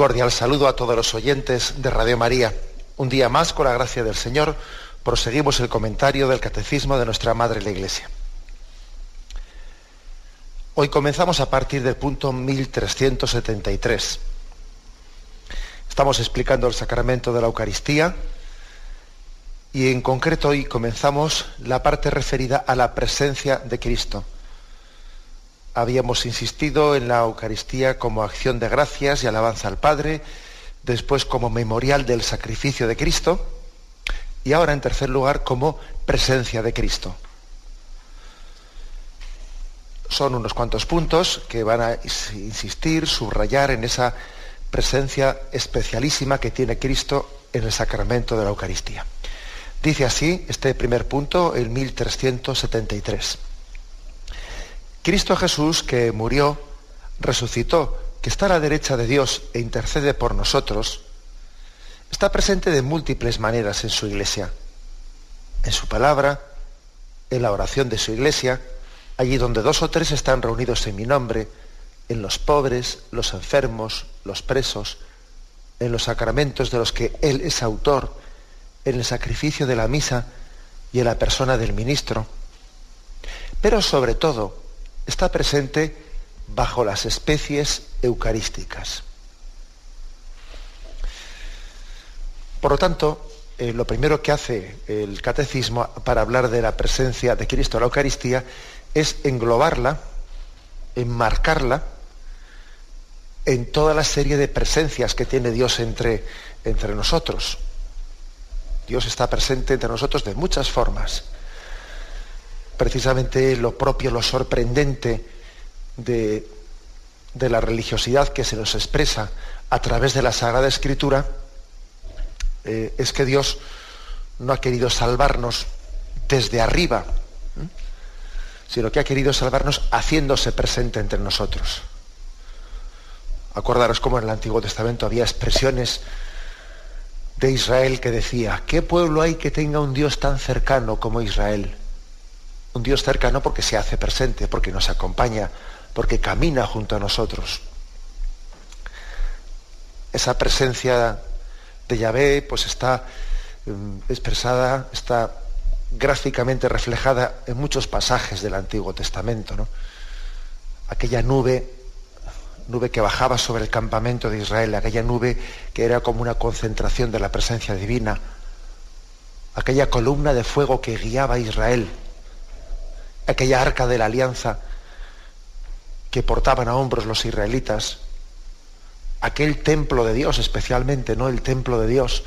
Cordial saludo a todos los oyentes de Radio María. Un día más, con la gracia del Señor, proseguimos el comentario del Catecismo de nuestra Madre la Iglesia. Hoy comenzamos a partir del punto 1373. Estamos explicando el sacramento de la Eucaristía y en concreto hoy comenzamos la parte referida a la presencia de Cristo habíamos insistido en la Eucaristía como acción de gracias y alabanza al Padre, después como memorial del sacrificio de Cristo y ahora en tercer lugar como presencia de Cristo. Son unos cuantos puntos que van a insistir, subrayar en esa presencia especialísima que tiene Cristo en el sacramento de la Eucaristía. Dice así este primer punto, el 1373. Cristo Jesús, que murió, resucitó, que está a la derecha de Dios e intercede por nosotros, está presente de múltiples maneras en su iglesia. En su palabra, en la oración de su iglesia, allí donde dos o tres están reunidos en mi nombre, en los pobres, los enfermos, los presos, en los sacramentos de los que Él es autor, en el sacrificio de la misa y en la persona del ministro. Pero sobre todo, está presente bajo las especies eucarísticas. Por lo tanto, eh, lo primero que hace el catecismo para hablar de la presencia de Cristo en la Eucaristía es englobarla, enmarcarla en toda la serie de presencias que tiene Dios entre, entre nosotros. Dios está presente entre nosotros de muchas formas precisamente lo propio, lo sorprendente de, la religiosidad que se nos expresa a través de la Sagrada Escritura, eh, es que Dios no ha querido salvarnos desde arriba, sino que ha querido salvarnos haciéndose presente entre nosotros. Acordaros cómo en el Antiguo Testamento había expresiones de Israel que decía, ¿qué pueblo hay que tenga un Dios tan cercano como Israel? Un Dios cercano porque se hace presente, porque nos acompaña, porque camina junto a nosotros. Esa presencia de Yahvé pues está mm, expresada, está gráficamente reflejada en muchos pasajes del Antiguo Testamento. ¿no? Aquella nube, nube que bajaba sobre el campamento de Israel, aquella nube que era como una concentración de la presencia divina, aquella columna de fuego que guiaba a Israel aquella arca de la alianza que portaban a hombros los israelitas, aquel templo de Dios especialmente, ¿no? El templo de Dios,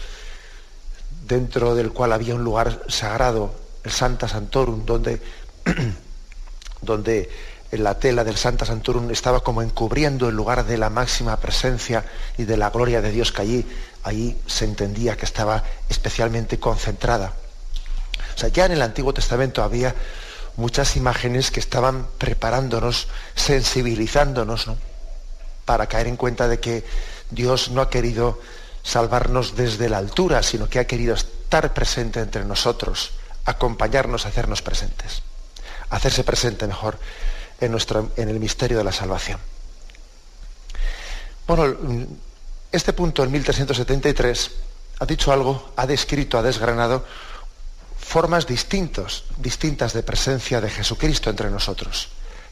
dentro del cual había un lugar sagrado, el Santa Santorum, donde, donde la tela del Santa Santorum estaba como encubriendo el lugar de la máxima presencia y de la gloria de Dios que allí, allí se entendía que estaba especialmente concentrada. O sea, ya en el Antiguo Testamento había muchas imágenes que estaban preparándonos, sensibilizándonos, para caer en cuenta de que Dios no ha querido salvarnos desde la altura, sino que ha querido estar presente entre nosotros, acompañarnos, hacernos presentes, hacerse presente mejor en, nuestro, en el misterio de la salvación. Bueno, este punto, en 1373, ha dicho algo, ha descrito, ha desgranado formas distintos, distintas de presencia de Jesucristo entre nosotros.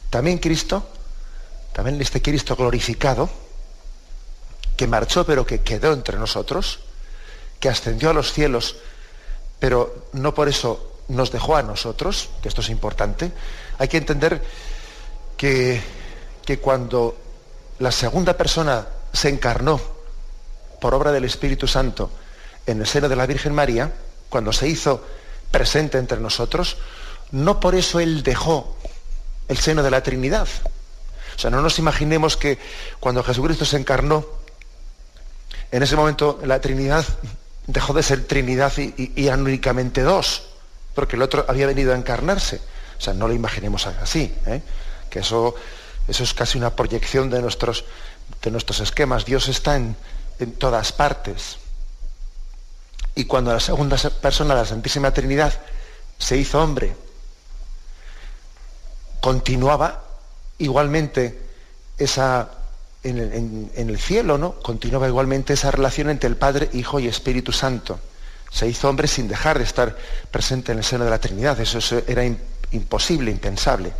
También Cristo, también este Cristo glorificado, que marchó pero que quedó entre nosotros, que ascendió a los cielos, pero no por eso nos dejó a nosotros, que esto es importante, hay que entender que, que cuando la segunda persona se encarnó por obra del Espíritu Santo en el seno de la Virgen María, cuando se hizo presente entre nosotros, no por eso Él dejó el seno de la Trinidad. O sea, no nos imaginemos que cuando Jesucristo se encarnó, en ese momento la Trinidad dejó de ser Trinidad y, eran únicamente dos, porque el otro había venido a encarnarse. O sea, no lo imaginemos así, ¿eh? que eso, eso es casi una proyección de nuestros, de nuestros esquemas. Dios está en, en todas partes. Y cuando la segunda persona, la Santísima Trinidad, se hizo hombre, continuaba igualmente esa, en, el cielo, ¿no? Continuaba igualmente esa relación entre el Padre, Hijo y Espíritu Santo. Se hizo hombre sin dejar de estar presente en el seno de la Trinidad. Eso era imposible, impensable.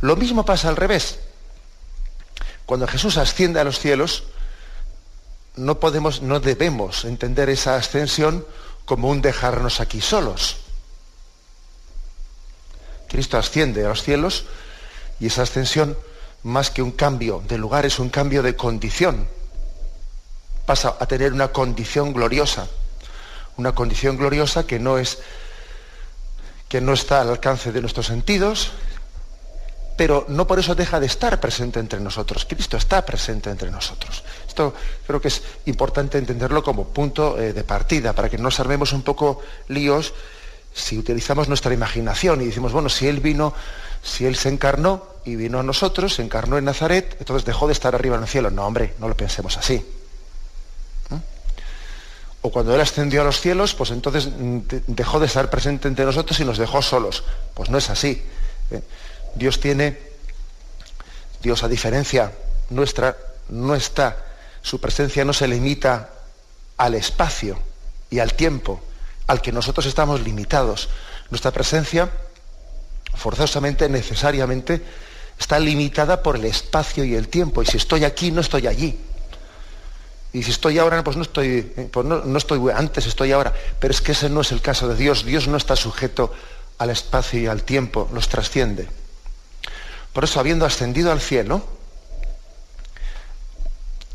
Lo mismo pasa al revés. Cuando Jesús asciende a los cielos, no podemos, no debemos entender esa ascensión como un dejarnos aquí solos. Cristo asciende a los cielos y esa ascensión, más que un cambio de lugar, es un cambio de condición. Pasa a tener una condición gloriosa. Una condición gloriosa que no es que no está al alcance de nuestros sentidos, pero no por eso deja de estar presente entre nosotros. Cristo está presente entre nosotros. Esto creo que es importante entenderlo como punto eh, de partida, para que no nos armemos un poco líos si utilizamos nuestra imaginación y decimos, bueno, si Él vino, si Él se encarnó y vino a nosotros, se encarnó en Nazaret, entonces dejó de estar arriba en el cielo. No, hombre, no lo pensemos así. O cuando Él ascendió a los cielos, pues entonces mm, dejó de estar presente entre nosotros y nos dejó solos. Pues no es así. ¿eh? Dios tiene, Dios a diferencia nuestra, no está, su presencia no se limita al espacio y al tiempo al que nosotros estamos limitados. Nuestra presencia, forzosamente, necesariamente, está limitada por el espacio y el tiempo. Y si estoy aquí, no estoy allí. Y si estoy ahora, pues no estoy, eh, pues no, estoy antes, estoy ahora. Pero es que ese no es el caso de Dios. Dios no está sujeto al espacio y al tiempo, los trasciende. Por eso, habiendo ascendido al cielo,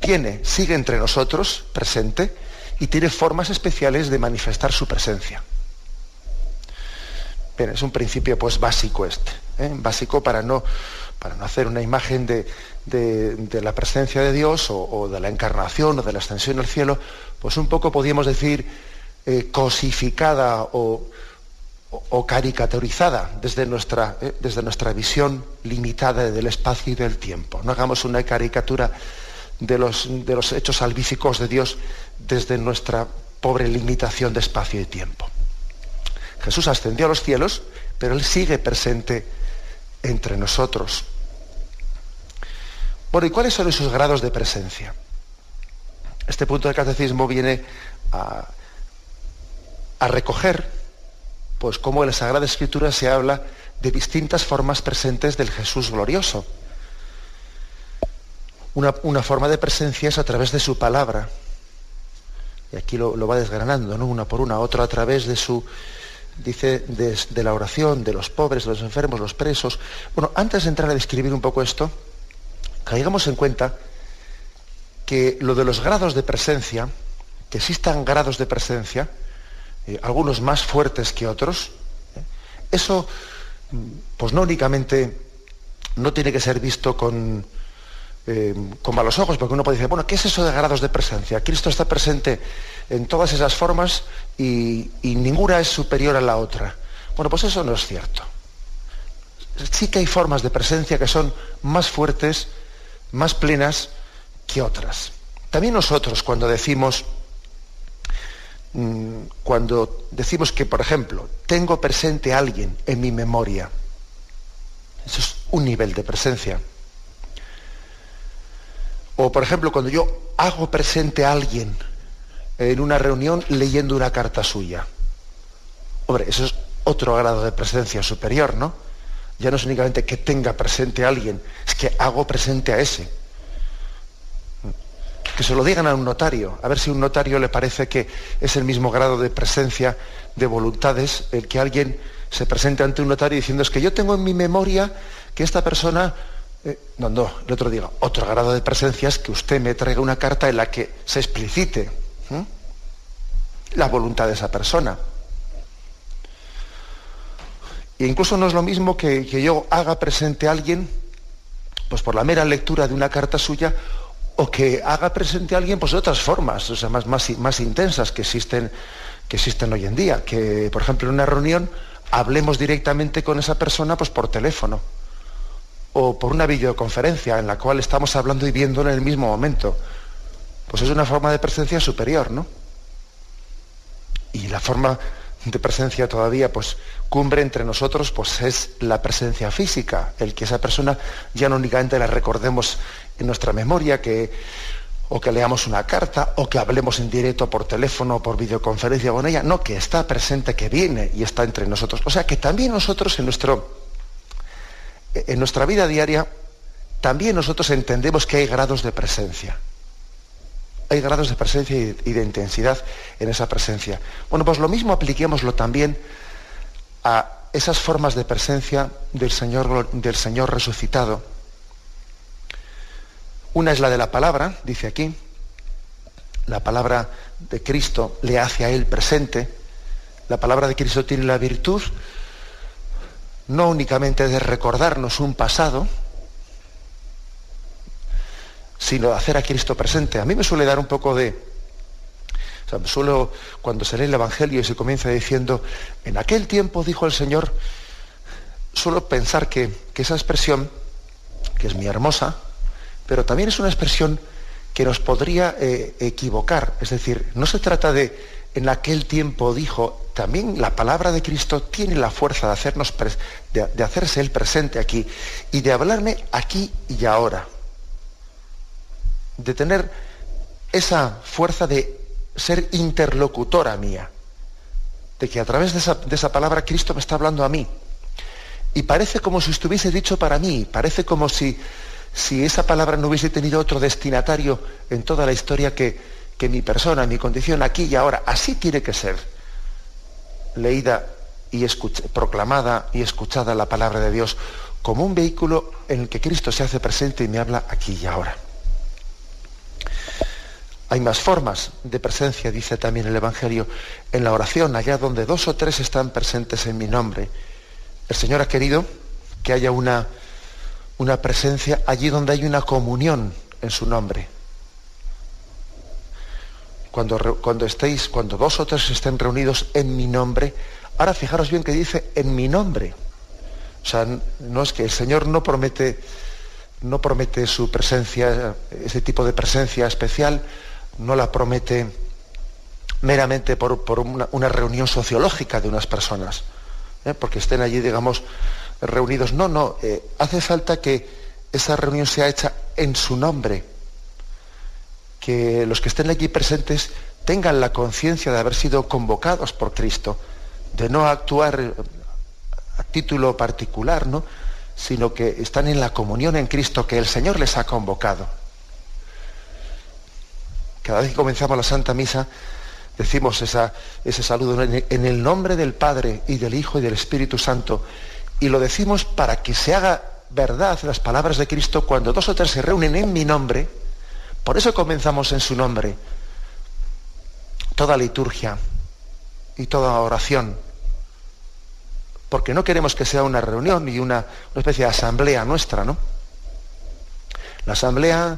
tiene, sigue entre nosotros, presente, y tiene formas especiales de manifestar su presencia. Bien, es un principio pues básico este, ¿eh? básico para no, para no hacer una imagen de, la presencia de Dios o, de la encarnación o de la ascensión al cielo, pues un poco podríamos decir eh, cosificada o, caricaturizada desde nuestra, ¿eh? desde nuestra visión limitada del espacio y del tiempo. No hagamos una caricatura de los, de los hechos salvíficos de Dios desde nuestra pobre limitación de espacio y tiempo. Jesús ascendió a los cielos, pero Él sigue presente entre nosotros. Bueno, ¿y cuáles son esos grados de presencia? Este punto del catecismo viene a, a recoger, pues cómo en la Sagrada Escritura se habla de distintas formas presentes del Jesús glorioso. Una, forma de presencia es a través de su palabra. Y aquí lo, va desgranando, ¿no? Una por una, otra a través de su, dice, de, la oración, de los pobres, de los enfermos, los presos. Bueno, antes de entrar a describir un poco esto, caigamos en cuenta que lo de los grados de presencia, que existan grados de presencia, eh, algunos más fuertes que otros, ¿eh? eso, pues no únicamente no tiene que ser visto con, eh, con malos ojos, porque uno puede decir, bueno, ¿qué es eso de grados de presencia? Cristo está presente en todas esas formas y, ninguna es superior a la otra. Bueno, pues eso no es cierto. Sí que hay formas de presencia que son más fuertes, más plenas que otras. También nosotros cuando decimos, mm, cuando decimos que, por ejemplo, tengo presente a alguien en mi memoria, eso es un nivel de presencia. O, por ejemplo, cuando yo hago presente a alguien en una reunión leyendo una carta suya. Hombre, eso es otro grado de presencia superior, ¿no? Ya no es únicamente que tenga presente a alguien, es que hago presente a ese. Que se lo digan a un notario, a ver si a un notario le parece que es el mismo grado de presencia de voluntades el que alguien se presente ante un notario diciendo es que yo tengo en mi memoria que esta persona eh, no, no, el otro diga, otro grado de presencia es que usted me traiga una carta en la que se explicite la voluntad de esa persona. E incluso no es lo mismo que, yo haga presente a alguien, pues por la mera lectura de una carta suya, o que haga presente a alguien pues de otras formas, o sea, más, más, más intensas que existen, que existen hoy en día. Que, por ejemplo, en una reunión hablemos directamente con esa persona pues por teléfono o por una videoconferencia en la cual estamos hablando y viéndolo en el mismo momento. Pues es una forma de presencia superior, ¿no? Y la forma de presencia todavía, pues cumbre entre nosotros, pues es la presencia física, el que esa persona ya no únicamente la recordemos en nuestra memoria, que, o que leamos una carta, o que hablemos en directo por teléfono o por videoconferencia con ella, no, que está presente, que viene y está entre nosotros. O sea que también nosotros en, nuestro, en nuestra vida diaria, también nosotros entendemos que hay grados de presencia hay grados de presencia y de intensidad en esa presencia. Bueno, pues lo mismo apliquémoslo también a esas formas de presencia del Señor, del Señor resucitado. Una es la de la palabra, dice aquí. La palabra de Cristo le hace a él presente. La palabra de Cristo tiene la virtud no únicamente de recordarnos un pasado, sino hacer a Cristo presente. A mí me suele dar un poco de... O sea, suelo, cuando se lee el Evangelio y se comienza diciendo, en aquel tiempo dijo el Señor, suelo pensar que, esa expresión, que es muy hermosa, pero también es una expresión que nos podría eh, equivocar. Es decir, no se trata de en aquel tiempo dijo, también la palabra de Cristo tiene la fuerza de, hacernos de hacerse el presente aquí y de hablarme aquí y ahora de tener esa fuerza de ser interlocutora mía, de que a través de esa, palabra Cristo me está hablando a mí. Y parece como si estuviese dicho para mí, parece como si, si esa palabra no hubiese tenido otro destinatario en toda la historia que, que mi persona, mi condición aquí y ahora. Así tiene que ser leída y proclamada y escuchada la palabra de Dios como un vehículo en el que Cristo se hace presente y me habla aquí y ahora. Hay más formas de presencia, dice también el Evangelio, en la oración, allá donde dos o tres están presentes en mi nombre. El Señor ha querido que haya una, una presencia allí donde hay una comunión en su nombre. Cuando, cuando estéis, cuando dos o tres estén reunidos en mi nombre, ahora fijaros bien que dice en mi nombre. O sea, no es que el Señor no promete, no promete su presencia, ese tipo de presencia especial, no la promete meramente por, una, reunión sociológica de unas personas, ¿eh? porque estén allí, digamos, reunidos. No, no, eh, hace falta que esa reunión sea hecha en su nombre, que los que estén allí presentes tengan la conciencia de haber sido convocados por Cristo, de no actuar a título particular, ¿no? sino que están en la comunión en Cristo que el Señor les ha convocado. Cada vez que comenzamos la Santa Misa, decimos ese saludo en el nombre del Padre y del Hijo y del Espíritu Santo. Y lo decimos para que se haga verdad las palabras de Cristo cuando dos o tres se reúnen en mi nombre. Por eso comenzamos en su nombre. Toda liturgia y toda oración. Porque no queremos que sea una reunión y una, especie de asamblea nuestra, ¿no? La asamblea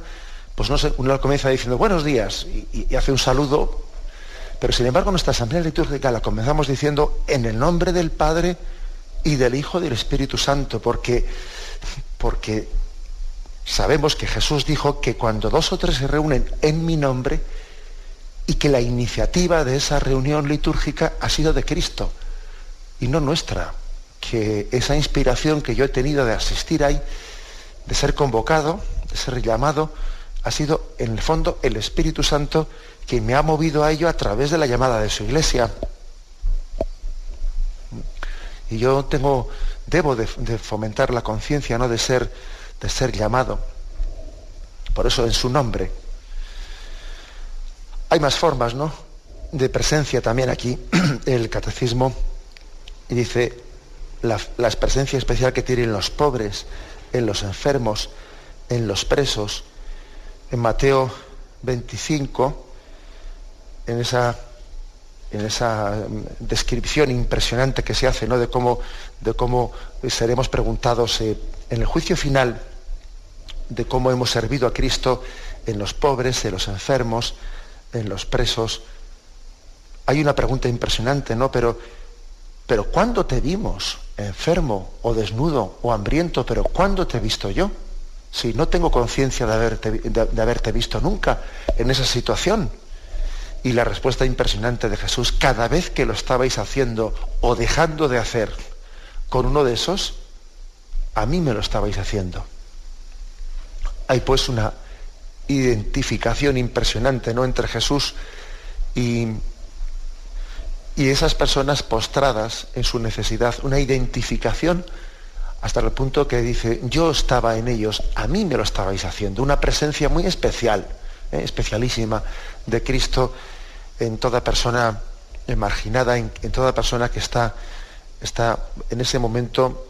pues no sé, uno comienza diciendo buenos días y, hace un saludo, pero sin embargo nuestra asamblea litúrgica la comenzamos diciendo en el nombre del Padre y del Hijo y del Espíritu Santo, porque, porque sabemos que Jesús dijo que cuando dos o tres se reúnen en mi nombre, y que la iniciativa de esa reunión litúrgica ha sido de Cristo y no nuestra, que esa inspiración que yo he tenido de asistir ahí, de ser convocado, de ser llamado, ha sido en el fondo el Espíritu Santo quien me ha movido a ello a través de la llamada de su iglesia. Y yo tengo, debo de, fomentar la conciencia, ¿no? De ser, de ser llamado. Por eso en su nombre. Hay más formas, ¿no? De presencia también aquí. El catecismo y dice la, presencia especial que tienen los pobres, en los enfermos, en los presos, en Mateo 25, en esa, en esa mm, descripción impresionante que se hace ¿no? de, cómo, de cómo seremos preguntados eh, en el juicio final, de cómo hemos servido a Cristo en los pobres, en los enfermos, en los presos. Hay una pregunta impresionante, ¿no? Pero, pero ¿cuándo te vimos enfermo o desnudo o hambriento? Pero ¿cuándo te he visto yo? Si no tengo conciencia de haberte, de haberte visto nunca en esa situación. Y la respuesta impresionante de Jesús, cada vez que lo estabais haciendo o dejando de hacer con uno de esos, a mí me lo estabais haciendo. Hay pues una identificación impresionante ¿no? entre Jesús y, y esas personas postradas en su necesidad, una identificación hasta el punto que dice, yo estaba en ellos, a mí me lo estabais haciendo, una presencia muy especial, ¿eh? especialísima de Cristo en toda persona marginada, en, toda persona que está, está en ese momento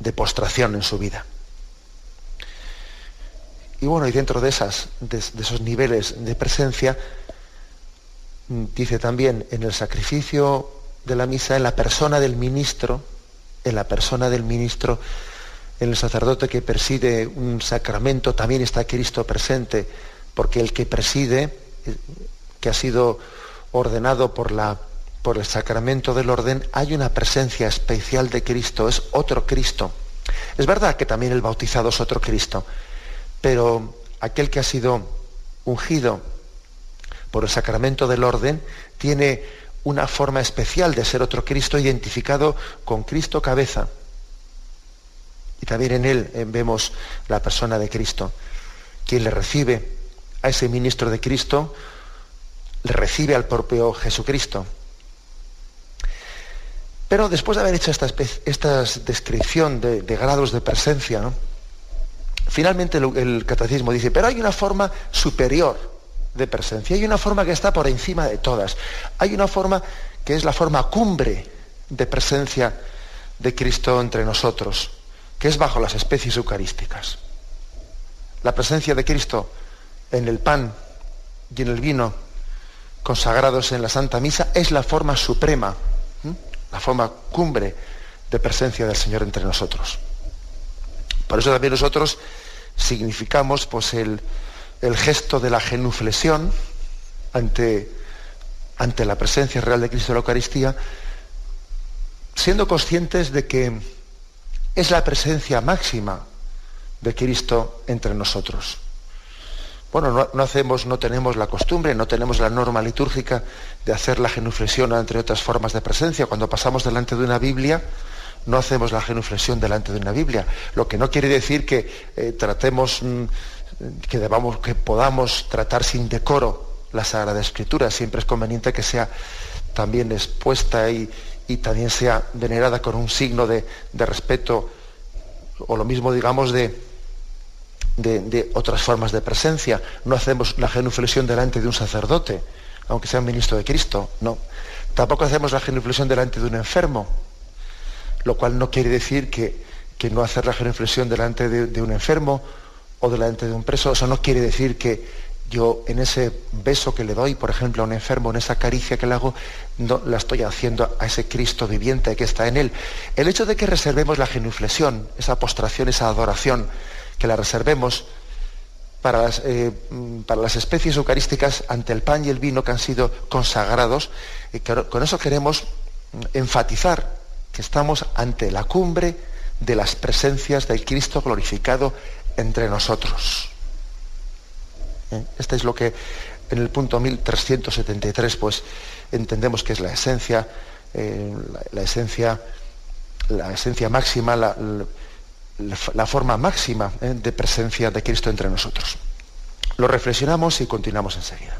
de postración en su vida. Y bueno, y dentro de, esas, de, esos niveles de presencia, mm, dice también en el sacrificio de la misa, en la persona del ministro, en la persona del ministro, en el sacerdote que preside un sacramento, también está Cristo presente, porque el que preside, eh, que ha sido ordenado por, la, por el sacramento del orden, hay una presencia especial de Cristo, es otro Cristo. Es verdad que también el bautizado es otro Cristo, pero aquel que ha sido ungido por el sacramento del orden tiene una forma especial de ser otro Cristo identificado con Cristo cabeza. Y también en él vemos la persona de Cristo. Quien le recibe a ese ministro de Cristo, le recibe al propio Jesucristo. Pero después de haber hecho esta, descripción de, grados de presencia. Finalmente el, catecismo dice, pero hay una forma superior de presencia, hay una forma que está por encima de todas, hay una forma que es la forma cumbre de presencia de Cristo entre nosotros, que es bajo las especies eucarísticas. La presencia de Cristo en el pan y en el vino consagrados en la Santa Misa es la forma suprema, la forma cumbre de presencia del Señor entre nosotros. Por eso también nosotros significamos pues, el, gesto de la genuflexión ante, ante la presencia real de Cristo en la Eucaristía, siendo conscientes de que es la presencia máxima de Cristo entre nosotros. Bueno, no, hacemos, no tenemos la costumbre, no tenemos la norma litúrgica de hacer la genuflexión entre otras formas de presencia. Cuando pasamos delante de una Biblia, no hacemos la genuflexión delante de una Biblia, lo que no quiere decir que eh, tratemos, mm, que, debamos, que podamos tratar sin decoro la Sagrada Escritura. Siempre es conveniente que sea también expuesta y, también sea venerada con un signo de, respeto, o lo mismo, digamos, de, de, otras formas de presencia. No hacemos la genuflexión delante de un sacerdote, aunque sea un ministro de Cristo, no. Tampoco hacemos la genuflexión delante de un enfermo, lo cual no quiere decir que, no hacer la genuflexión delante de, un enfermo o delante de un preso, eso no quiere decir que yo en ese beso que le doy, por ejemplo, a un enfermo, en esa caricia que le hago, no la estoy haciendo a ese Cristo viviente que está en él. El hecho de que reservemos la genuflexión, esa postración, esa adoración, que la reservemos para las, eh, para las especies eucarísticas ante el pan y el vino que han sido consagrados, y con eso queremos enfatizar que estamos ante la cumbre de las presencias del Cristo glorificado entre nosotros. ¿Eh? Este es lo que en el punto 1373 pues entendemos que es la esencia, eh, la, esencia, la esencia máxima, forma máxima ¿eh? de presencia de Cristo entre nosotros. Lo reflexionamos y continuamos enseguida.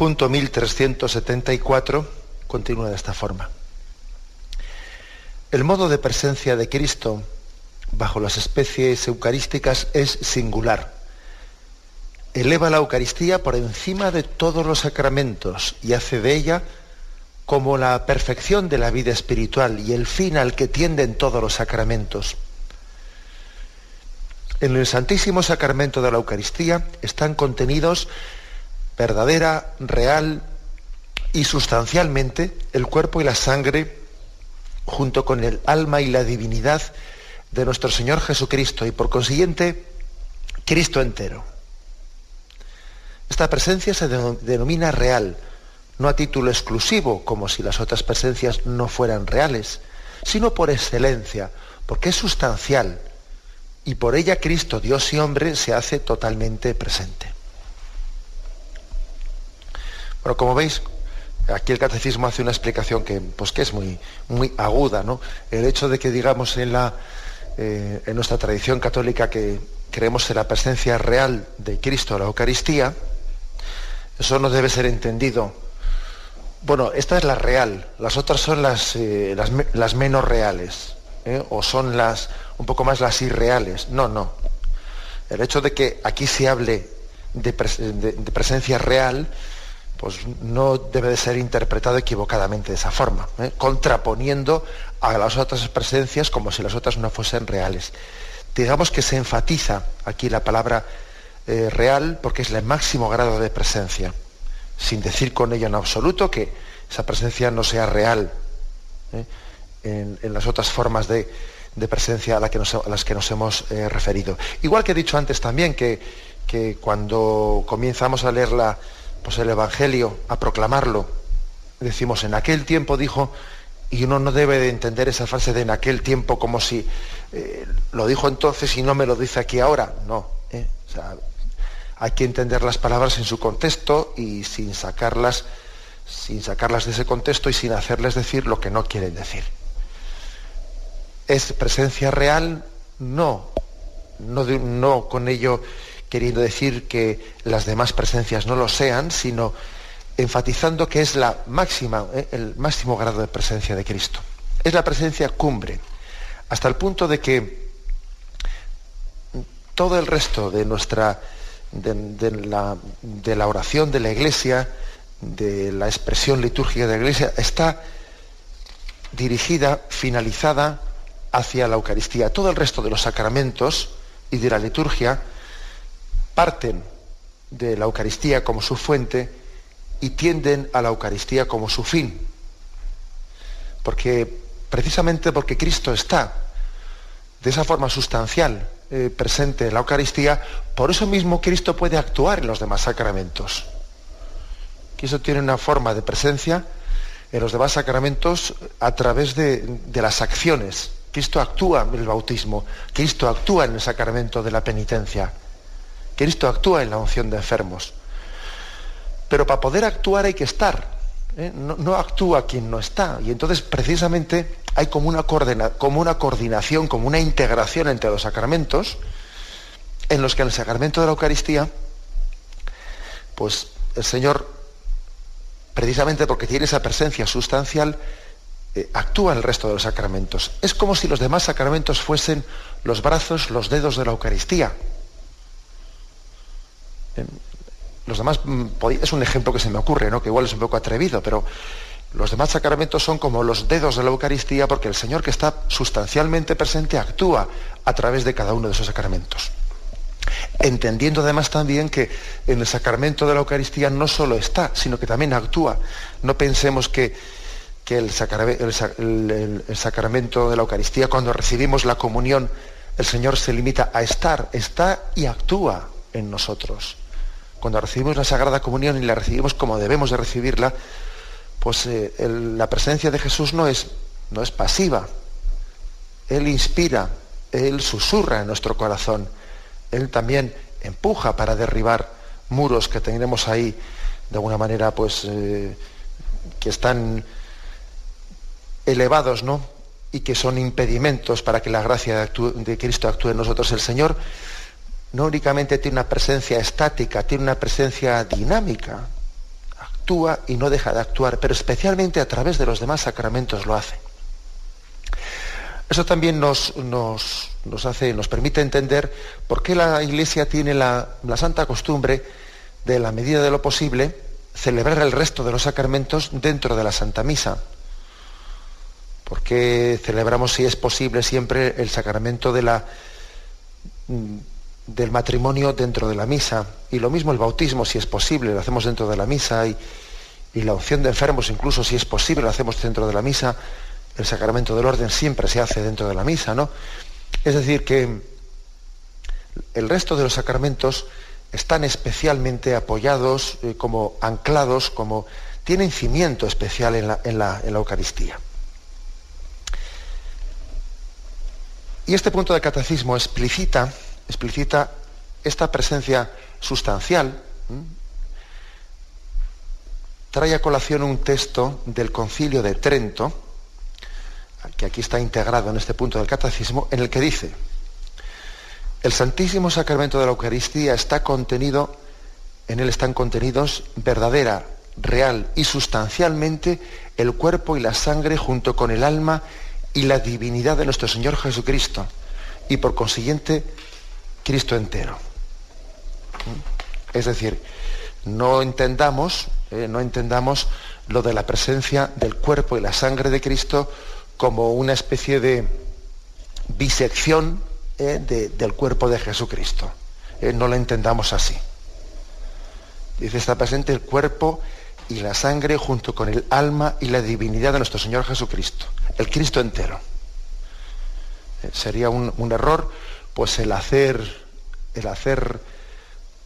Punto 1374 continúa de esta forma. El modo de presencia de Cristo bajo las especies eucarísticas es singular. Eleva la Eucaristía por encima de todos los sacramentos y hace de ella como la perfección de la vida espiritual y el fin al que tienden todos los sacramentos. En el Santísimo Sacramento de la Eucaristía están contenidos verdadera, real y sustancialmente el cuerpo y la sangre junto con el alma y la divinidad de nuestro Señor Jesucristo y por consiguiente Cristo entero. Esta presencia se denomina real, no a título exclusivo, como si las otras presencias no fueran reales, sino por excelencia, porque es sustancial, y por ella Cristo, Dios y hombre, se hace totalmente presente. Bueno, como veis, aquí el catecismo hace una explicación que, pues, que es muy, muy aguda, ¿no? El hecho de que digamos en, la, eh, en nuestra tradición católica que creemos en la presencia real de Cristo, la Eucaristía, eso no debe ser entendido. Bueno, esta es la real, las otras son las, eh, las, menos reales, ¿eh? o son las un poco más las irreales. No, no. El hecho de que aquí se hable de presencia real pues no debe de ser interpretado equivocadamente de esa forma, ¿eh? contraponiendo a las otras presencias como si las otras no fuesen reales. Digamos que se enfatiza aquí la palabra eh, real porque es el máximo grado de presencia, sin decir con ello en absoluto que esa presencia no sea real ¿eh? en, las otras formas de, presencia a, las que nos hemos referido. Igual que he dicho antes también que, que cuando comenzamos a leer la pues el Evangelio, a proclamarlo. Decimos, en aquel tiempo dijo, y uno no debe de entender esa frase de en aquel tiempo como si eh, lo dijo entonces y no me lo dice aquí ahora. No. ¿eh? hay que entender las palabras en su contexto y sin sacarlas, sin sacarlas de ese contexto y sin hacerles decir lo que no quieren decir. ¿Es presencia real? No. No, no con ello queriendo decir que las demás presencias no lo sean, sino enfatizando que es la máxima, eh, el máximo grado de presencia de Cristo. Es la presencia cumbre, hasta el punto de que todo el resto de nuestra de, la, de la oración de la iglesia, de la expresión litúrgica de la iglesia, está dirigida, finalizada hacia la Eucaristía. Todo el resto de los sacramentos y de la liturgia parten de la Eucaristía como su fuente y tienden a la Eucaristía como su fin. Porque precisamente porque Cristo está de esa forma sustancial eh, presente en la Eucaristía, por eso mismo Cristo puede actuar en los demás sacramentos. Cristo tiene una forma de presencia en los demás sacramentos a través de, de las acciones. Cristo actúa en el bautismo, Cristo actúa en el sacramento de la penitencia. Cristo actúa en la unción de enfermos. Pero para poder actuar hay que estar. ¿eh? No, actúa quien no está. Y entonces precisamente hay como una, coordinación, como una integración entre los sacramentos, en los que en el sacramento de la Eucaristía, pues el Señor, precisamente porque tiene esa presencia sustancial, eh, actúa en el resto de los sacramentos. Es como si los demás sacramentos fuesen los brazos, los dedos de la Eucaristía. Los demás, mm, es un ejemplo que se me ocurre, ¿no? que igual es un poco atrevido, pero los demás sacramentos son como los dedos de la Eucaristía porque el Señor que está sustancialmente presente actúa a través de cada uno de esos sacramentos. Entendiendo además también que en el sacramento de la Eucaristía no solo está, sino que también actúa. No pensemos que, el, el sacramento de la Eucaristía, cuando recibimos la comunión, el Señor se limita a estar, está y actúa en nosotros cuando recibimos la Sagrada Comunión y la recibimos como debemos de recibirla, pues eh, la presencia de Jesús no es, no es pasiva. Él inspira, Él susurra en nuestro corazón, Él también empuja para derribar muros que tenemos ahí de alguna manera pues eh, que están elevados, ¿no? Y que son impedimentos para que la gracia de Cristo actúe en nosotros. El Señor no únicamente tiene una presencia estática, tiene una presencia dinámica. actúa y no deja de actuar, pero especialmente a través de los demás sacramentos lo hace. Eso también nos, nos, hace, nos permite entender por qué la Iglesia tiene la, la santa costumbre de, la medida de lo posible, celebrar el resto de los sacramentos dentro de la Santa Misa. ¿Por qué celebramos, si es posible, siempre el sacramento de la, mm, del matrimonio dentro de la misa? Y lo mismo el bautismo, si es posible, lo hacemos dentro de la misa. Y, y la unción de enfermos, incluso si es posible, lo hacemos dentro de la misa. El sacramento del orden siempre se hace dentro de la misa, ¿no? Es decir, que el resto de los sacramentos están especialmente apoyados, eh, como anclados, como tienen cimiento especial en la, en la Eucaristía. Y este punto de catecismo explicita, explicita esta presencia sustancial. Trae a colación un texto del concilio de Trento, que aquí está integrado en este punto del catecismo, en el que dice, el Santísimo Sacramento de la Eucaristía está contenido, en él están contenidos verdadera, real y sustancialmente el cuerpo y la sangre junto con el alma y la divinidad de nuestro Señor Jesucristo y por consiguiente Cristo entero. Es decir, no entendamos, eh, no entendamos lo de la presencia del cuerpo y la sangre de Cristo como una especie de bisección eh, del cuerpo de Jesucristo. Eh, no lo entendamos así. Dice, está presente el cuerpo y la sangre junto con el alma y la divinidad de nuestro Señor Jesucristo, el Cristo entero. Sería un, error pues el hacer, el hacer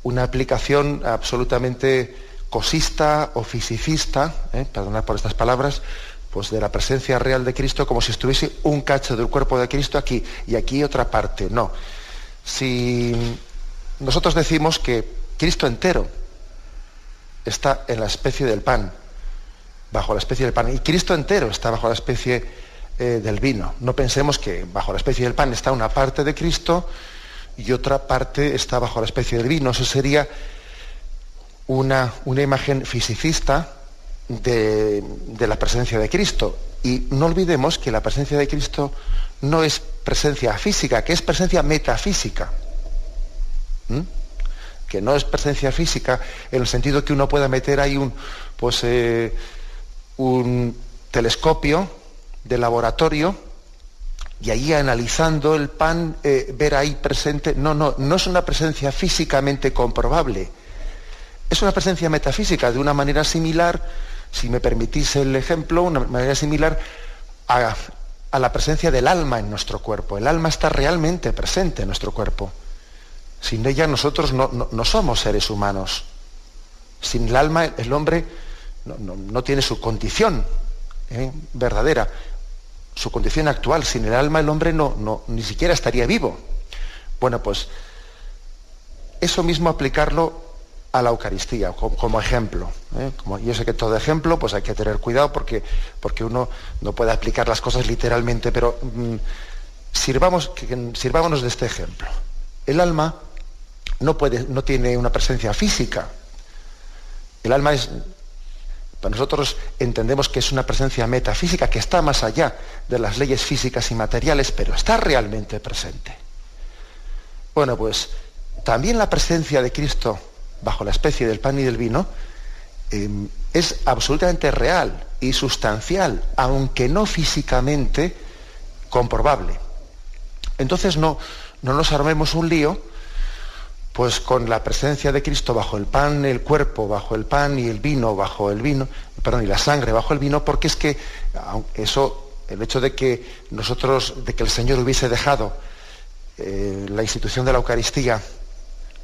una aplicación absolutamente cosista o fisicista, eh, perdonad por estas palabras, pues de la presencia real de Cristo como si estuviese un cacho del cuerpo de Cristo aquí y aquí otra parte. No. Si nosotros decimos que Cristo entero, está en la especie del pan, bajo la especie del pan, y Cristo entero está bajo la especie eh, del vino. No pensemos que bajo la especie del pan está una parte de Cristo y otra parte está bajo la especie del vino. Eso sería una, una imagen fisicista de, la presencia de Cristo. Y no olvidemos que la presencia de Cristo no es presencia física, que es presencia metafísica. ¿Mm? que no es presencia física en el sentido que uno pueda meter ahí un, pues, eh, un telescopio de laboratorio y ahí analizando el pan eh, ver ahí presente. No, no, no es una presencia físicamente comprobable. Es una presencia metafísica de una manera similar, si me permitís el ejemplo, una manera similar a, a la presencia del alma en nuestro cuerpo. El alma está realmente presente en nuestro cuerpo. Sin ella nosotros no, somos seres humanos. Sin el alma el hombre no, tiene su condición ¿eh? verdadera, su condición actual. Sin el alma el hombre no, ni siquiera estaría vivo. Bueno, pues eso mismo aplicarlo a la Eucaristía como, ejemplo. ¿eh? Como yo sé que todo ejemplo, pues hay que tener cuidado porque, porque uno no puede aplicar las cosas literalmente, pero mm, sirvamos, sirvámonos de este ejemplo. El alma no, puede, no tiene una presencia física. El alma es, para nosotros entendemos que es una presencia metafísica que está más allá de las leyes físicas y materiales, pero está realmente presente. Bueno, pues también la presencia de Cristo bajo la especie del pan y del vino em, es absolutamente real y sustancial, aunque no físicamente comprobable. Entonces no, no nos armemos un lío pues con la presencia de Cristo bajo el pan, el cuerpo bajo el pan y el vino bajo el vino, perdón, y la sangre bajo el vino, porque es que eso, el hecho de que nosotros, de que el Señor hubiese dejado eh, la institución de la Eucaristía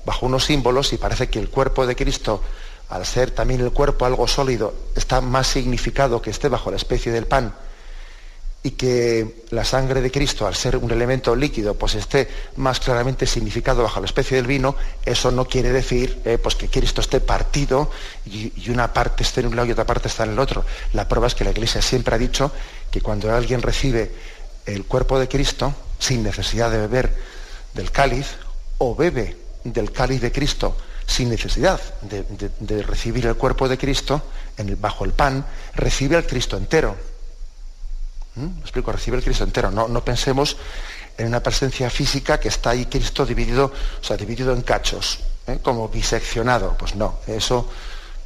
bajo unos símbolos y parece que el cuerpo de Cristo, al ser también el cuerpo algo sólido, está más significado que esté bajo la especie del pan y que la sangre de Cristo, al ser un elemento líquido, pues esté más claramente significado bajo la especie del vino, eso no quiere decir eh, pues que Cristo esté partido y, una parte esté en un lado y otra parte está en el otro. La prueba es que la Iglesia siempre ha dicho que cuando alguien recibe el cuerpo de Cristo, sin necesidad de beber del cáliz, o bebe del cáliz de Cristo sin necesidad de, recibir el cuerpo de Cristo, bajo el pan, recibe al Cristo entero. ¿Mm? ¿Me explico? Recibe el Cristo entero. No, no pensemos en una presencia física que está ahí Cristo dividido, o sea, dividido en cachos, ¿eh? como biseccionado. Pues no, eso,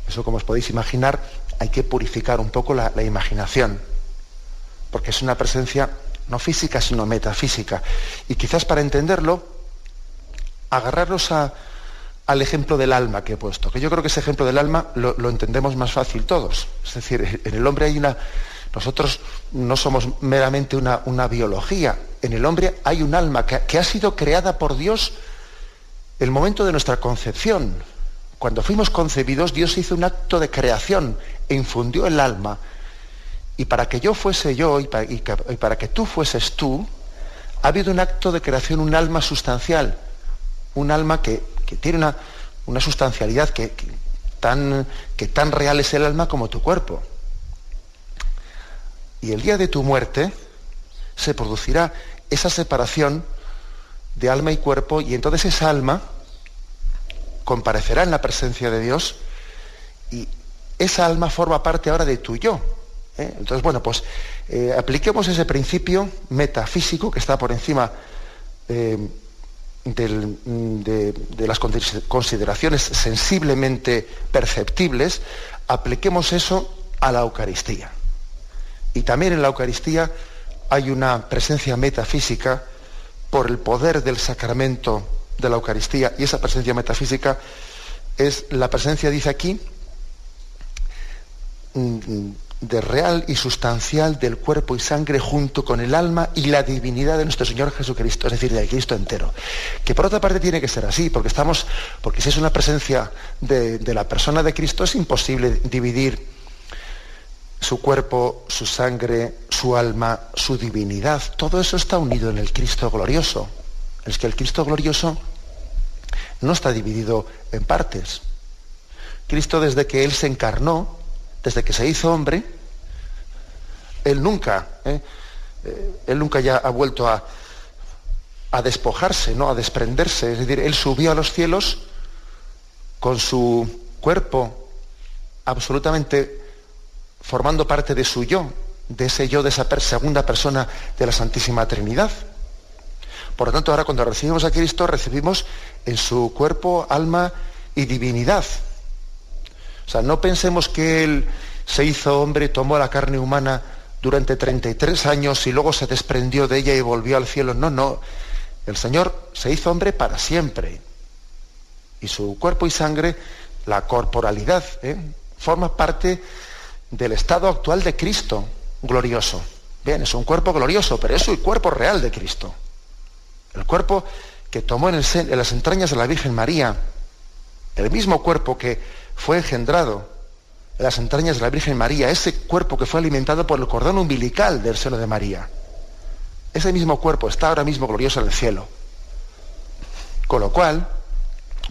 eso como os podéis imaginar, hay que purificar un poco la, imaginación, porque es una presencia no física, sino metafísica. Y quizás para entenderlo, agarrarnos al ejemplo del alma que he puesto, que yo creo que ese ejemplo del alma lo entendemos más fácil todos. Es decir, en el hombre hay una, nosotros no somos meramente una, biología. En el hombre hay un alma que, ha sido creada por Dios el momento de nuestra concepción. Cuando fuimos concebidos, Dios hizo un acto de creación e infundió el alma. Y para que yo fuese yo y para, que tú fueses tú, ha habido un acto de creación, un alma sustancial, un alma que, tiene una, sustancialidad tan, que tan real es el alma como tu cuerpo. Y el día de tu muerte se producirá esa separación de alma y cuerpo y entonces esa alma comparecerá en la presencia de Dios y esa alma forma parte ahora de tu yo. ¿eh? Entonces, bueno, pues eh, apliquemos ese principio metafísico que está por encima eh, de, de, las consideraciones sensiblemente perceptibles, apliquemos eso a la Eucaristía. Y también en la Eucaristía hay una presencia metafísica por el poder del sacramento de la Eucaristía. Y esa presencia metafísica es la presencia, dice aquí, mm, de real y sustancial del cuerpo y sangre junto con el alma y la divinidad de nuestro Señor Jesucristo, es decir, de Cristo entero. Que por otra parte tiene que ser así, porque estamos, porque si es una presencia de, de la persona de Cristo, es imposible dividir su cuerpo, su sangre, su alma, su divinidad, todo eso está unido en el Cristo glorioso. Es que el Cristo glorioso no está dividido en partes. Cristo desde que Él se encarnó, desde que se hizo hombre, Él nunca, ¿eh? Eh, Él nunca ya ha vuelto a, a despojarse, ¿no? a desprenderse. Es decir, Él subió a los cielos con su cuerpo absolutamente formando parte de su yo, de ese yo, de esa segunda persona de la Santísima Trinidad. Por lo tanto, ahora cuando recibimos a Cristo, recibimos en su cuerpo, alma y divinidad. O sea, no pensemos que Él se hizo hombre, tomó la carne humana durante 33 años y luego se desprendió de ella y volvió al cielo. No, no. El Señor se hizo hombre para siempre. Y su cuerpo y sangre, la corporalidad, ¿eh? forma parte del estado actual de Cristo glorioso. Bien, es un cuerpo glorioso, pero es el cuerpo real de Cristo. El cuerpo que tomó en, las entrañas de la Virgen María, el mismo cuerpo que fue engendrado en las entrañas de la Virgen María, ese cuerpo que fue alimentado por el cordón umbilical del seno de María. Ese mismo cuerpo está ahora mismo glorioso en el cielo. Con lo cual,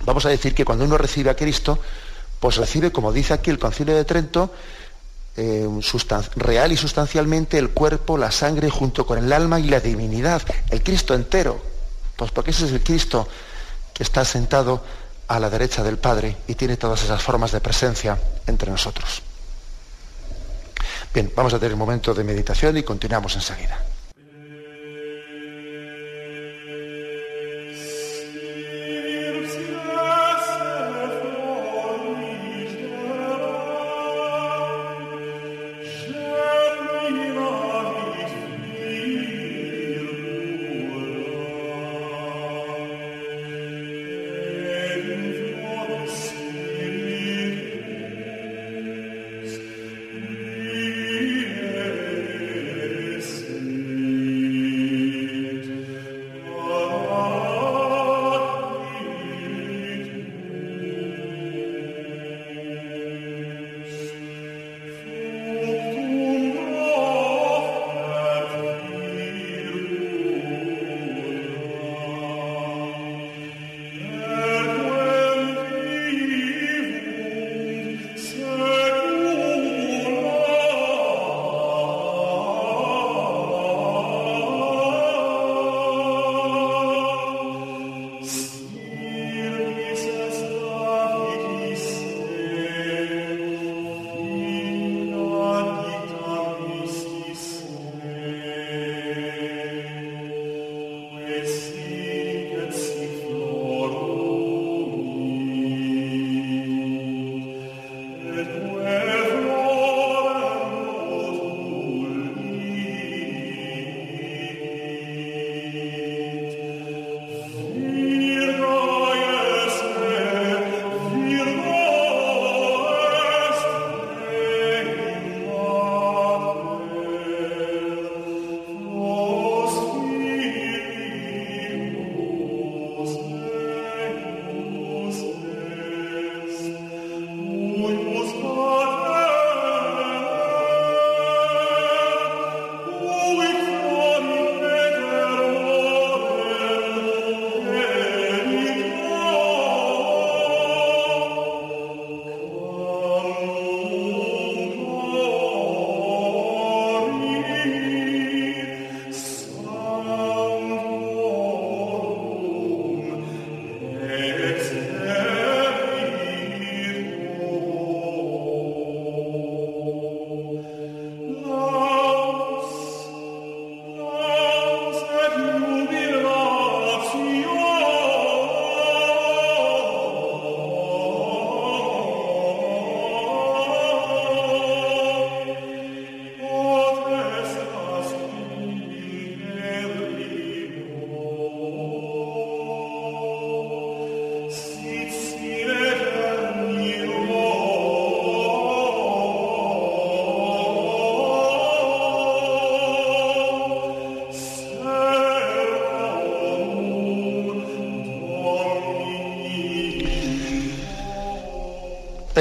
vamos a decir que cuando uno recibe a Cristo, pues recibe, como dice aquí el Concilio de Trento, eh, real y sustancialmente el cuerpo, la sangre, junto con el alma y la divinidad, el Cristo entero. Pues porque ese es el Cristo que está sentado a la derecha del Padre y tiene todas esas formas de presencia entre nosotros. Bien, vamos a tener un momento de meditación y continuamos enseguida.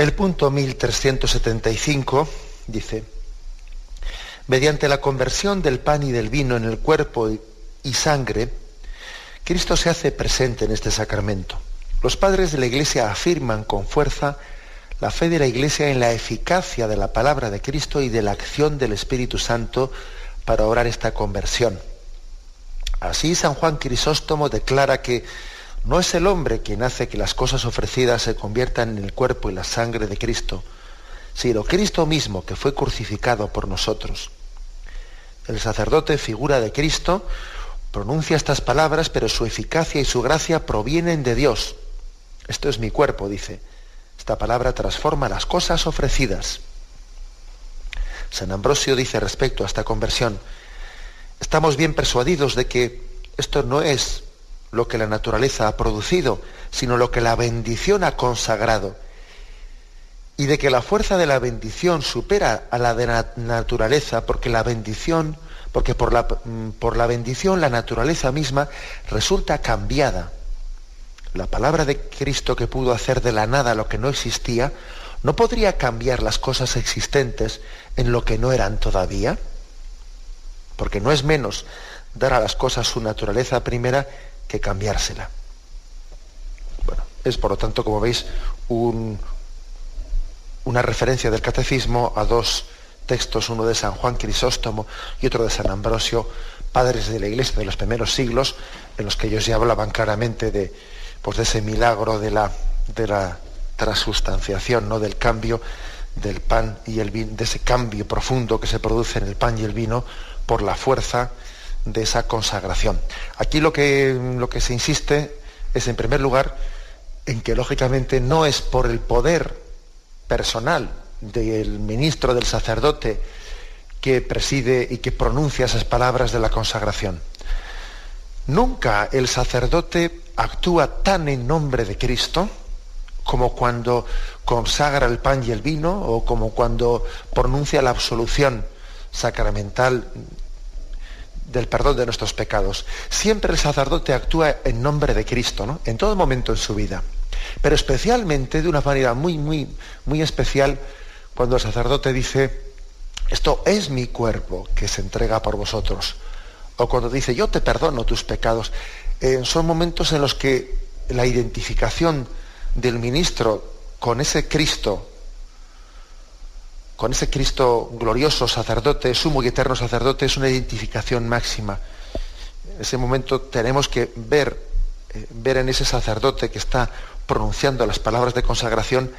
El punto 1375 dice, mediante la conversión del pan y del vino en el cuerpo y sangre, Cristo se hace presente en este sacramento. Los padres de la Iglesia afirman con fuerza la fe de la Iglesia en la eficacia de la palabra de Cristo y de la acción del Espíritu Santo para orar esta conversión. Así San Juan Crisóstomo declara que no es el hombre quien hace que las cosas ofrecidas se conviertan en el cuerpo y la sangre de Cristo, sino Cristo mismo que fue crucificado por nosotros. El sacerdote, figura de Cristo, pronuncia estas palabras, pero su eficacia y su gracia provienen de Dios. Esto es mi cuerpo, dice. Esta palabra transforma las cosas ofrecidas. San Ambrosio dice respecto a esta conversión, estamos bien persuadidos de que esto no es lo que la naturaleza ha producido, sino lo que la bendición ha consagrado. Y de que la fuerza de la bendición supera a la de la naturaleza, porque la bendición, porque por la, mm, por la bendición la naturaleza misma resulta cambiada. La palabra de Cristo que pudo hacer de la nada lo que no existía, ¿no podría cambiar las cosas existentes en lo que no eran todavía? Porque no es menos dar a las cosas su naturaleza primera que cambiársela. Bueno, es por lo tanto, como veis, una referencia del catecismo a dos textos, uno de San Juan Crisóstomo y otro de San Ambrosio, padres de la iglesia de los primeros siglos, en los que ellos ya hablaban claramente de, pues, de ese milagro de la, de la transustanciación, ¿no? del cambio del pan y el vino, de ese cambio profundo que se produce en el pan y el vino por la fuerza de esa consagración. Aquí lo que, lo que se insiste es, en primer lugar, en que lógicamente no es por el poder personal del ministro, del sacerdote, que preside y que pronuncia esas palabras de la consagración. Nunca el sacerdote actúa tan en nombre de Cristo como cuando consagra el pan y el vino o como cuando pronuncia la absolución sacramental del perdón de nuestros pecados. Siempre el sacerdote actúa en nombre de Cristo, ¿no? En todo momento en su vida. Pero especialmente de una manera muy, muy, muy especial cuando el sacerdote dice, esto es mi cuerpo que se entrega por vosotros. O cuando dice, yo te perdono tus pecados. Eh, son momentos en los que la identificación del ministro con ese Cristo con ese Cristo glorioso, sacerdote, sumo y eterno sacerdote, es una identificación máxima. En ese momento tenemos que ver, eh, ver en ese sacerdote que está pronunciando las palabras de consagración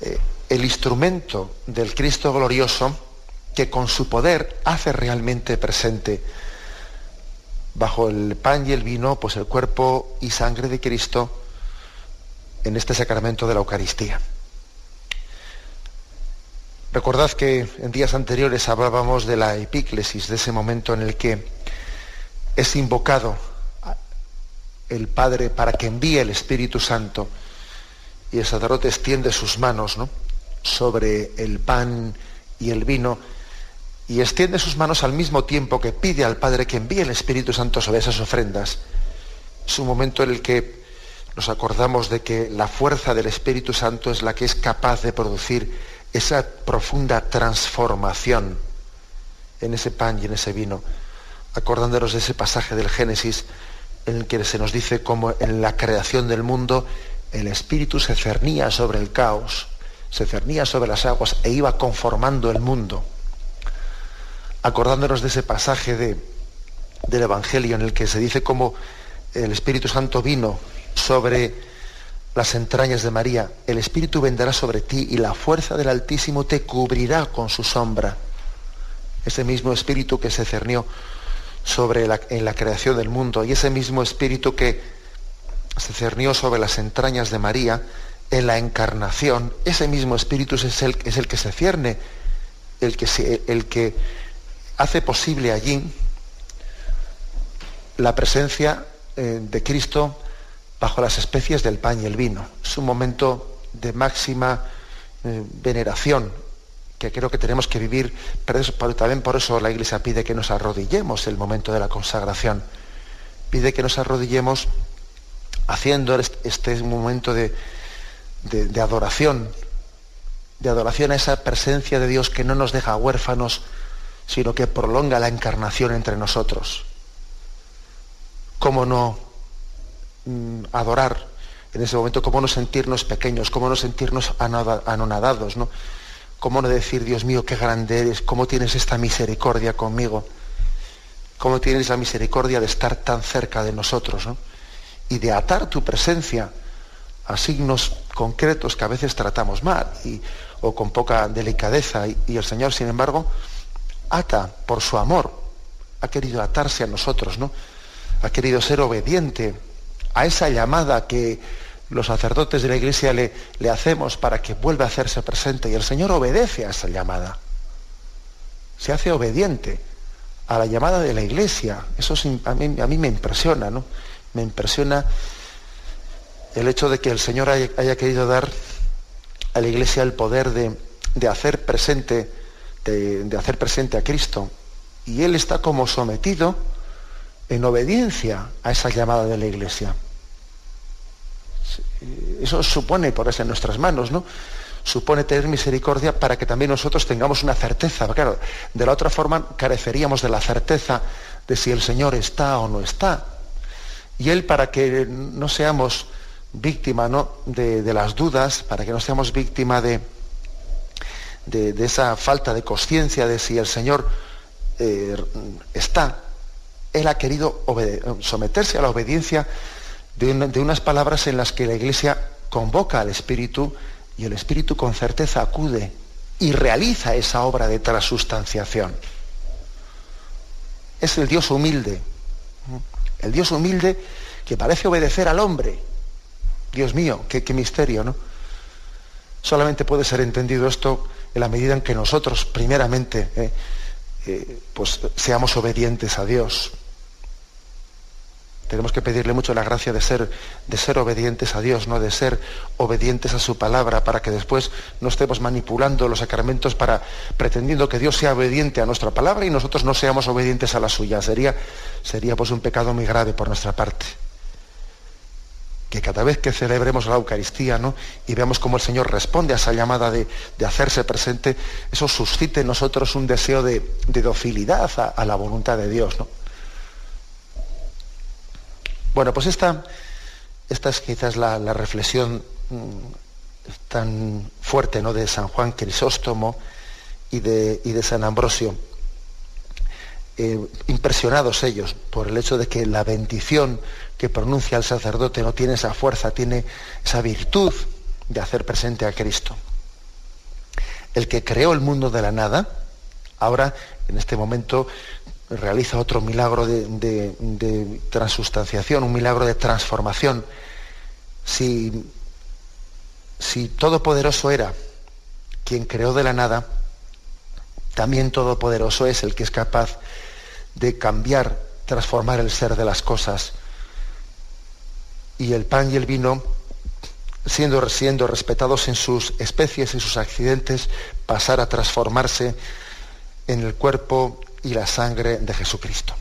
eh, el instrumento del Cristo glorioso que con su poder hace realmente presente bajo el pan y el vino, pues el cuerpo y sangre de Cristo en este sacramento de la Eucaristía. Recordad que en días anteriores hablábamos de la epíclesis, de ese momento en el que es invocado el Padre para que envíe el Espíritu Santo y el sacerdote extiende sus manos sobre el pan y el vino y extiende sus manos al mismo tiempo que pide al Padre que envíe el Espíritu Santo sobre esas ofrendas. Es un momento en el que nos acordamos de que la fuerza del Espíritu Santo es la que es capaz de producir esa profunda transformación en ese pan y en ese vino, acordándonos de ese pasaje del Génesis en el que se nos dice cómo en la creación del mundo el Espíritu se cernía sobre el caos, se cernía sobre las aguas e iba conformando el mundo. Acordándonos de ese pasaje de, del Evangelio en el que se dice cómo el Espíritu Santo vino sobre las entrañas de María, el Espíritu vendrá sobre ti y la fuerza del Altísimo te cubrirá con su sombra. Ese mismo Espíritu que se cernió sobre la, en la creación del mundo y ese mismo Espíritu que se cernió sobre las entrañas de María en la encarnación, ese mismo Espíritu es el, es el que se cierne, el que, el que hace posible allí la presencia eh, de Cristo bajo las especies del pan y el vino. Es un momento de máxima eh, veneración que creo que tenemos que vivir, pero, también por eso la Iglesia pide que nos arrodillemos el momento de la consagración. Pide que nos arrodillemos haciendo este, momento de, adoración de adoración a esa presencia de Dios que no nos deja huérfanos, sino que prolonga la encarnación entre nosotros. ¿Cómo no mm, adorar en ese momento? ¿Cómo no sentirnos pequeños? ¿Cómo no sentirnos anonadados? ¿no? ¿Cómo no decir, Dios mío, qué grande eres? ¿Cómo tienes esta misericordia conmigo? ¿Cómo tienes la misericordia de estar tan cerca de nosotros? Y de atar tu presencia a signos concretos que a veces tratamos mal o con poca delicadeza. Y, el Señor, sin embargo, ata por su amor, ha querido atarse a nosotros, ¿no? Ha querido ser obediente a esa llamada que los sacerdotes de la iglesia le, hacemos para que vuelva a hacerse presente. Y el Señor obedece a esa llamada. Se hace obediente a la llamada de la iglesia. Eso a mí, a mí me impresiona, ¿no? Me impresiona el hecho de que el Señor haya, querido dar a la Iglesia el poder de, hacer presente, de, hacer presente a Cristo. Y Él está como sometido en obediencia a esa llamada de la Iglesia. Eso supone ponerse en nuestras manos, ¿no? Supone tener misericordia para que también nosotros tengamos una certeza. Claro, de la otra forma careceríamos de la certeza de si el Señor está o no está. Y Él, para que no seamos víctima ¿no? de, las dudas, para que no seamos víctima de, de, esa falta de conciencia de si el Señor eh, está. Él ha querido someterse a la obediencia de, unas palabras en las que la Iglesia convoca al Espíritu y el Espíritu con certeza acude y realiza esa obra de transustanciación. Es el Dios humilde, el Dios humilde que parece obedecer al hombre, Dios mío, qué, misterio, ¿no? Solamente puede ser entendido esto en la medida en que nosotros, primeramente, eh, eh, pues seamos obedientes a Dios. Tenemos que pedirle mucho la gracia de ser, de ser obedientes a Dios, ¿no? de ser obedientes a su palabra, para que después no estemos manipulando los sacramentos para pretendiendo que Dios sea obediente a nuestra palabra y nosotros no seamos obedientes a la suya. Sería, sería pues un pecado muy grave por nuestra parte que cada vez que celebremos la Eucaristía ¿no? y veamos cómo el Señor responde a esa llamada de, hacerse presente, eso suscite en nosotros un deseo de, docilidad a, la voluntad de Dios. ¿no? Bueno, pues esta, esta es quizás la, reflexión mm, tan fuerte ¿no? de San Juan Crisóstomo y de, y de San Ambrosio. Eh, impresionados ellos por el hecho de que la bendición que pronuncia el sacerdote no tiene esa fuerza, tiene esa virtud de hacer presente a Cristo. El que creó el mundo de la nada, ahora, en este momento, realiza otro milagro de, transustanciación, un milagro de transformación. Si, si Todopoderoso era quien creó de la nada, también Todopoderoso es el que es capaz de cambiar, transformar el ser de las cosas, y el pan y el vino, siendo, siendo respetados en sus especies, y sus accidentes, pasar a transformarse en el cuerpo y la sangre de Jesucristo.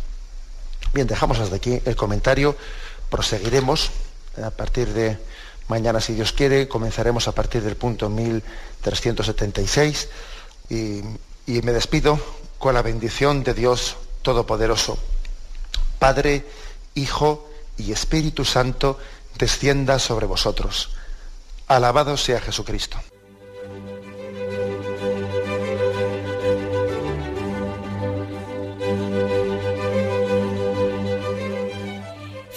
Bien, dejamos hasta aquí el comentario, proseguiremos a partir de mañana, si Dios quiere, comenzaremos a partir del punto 1376 y, y me despido con la bendición de Dios Todopoderoso, Padre, Hijo y Espíritu Santo descienda sobre vosotros. Alabado sea Jesucristo.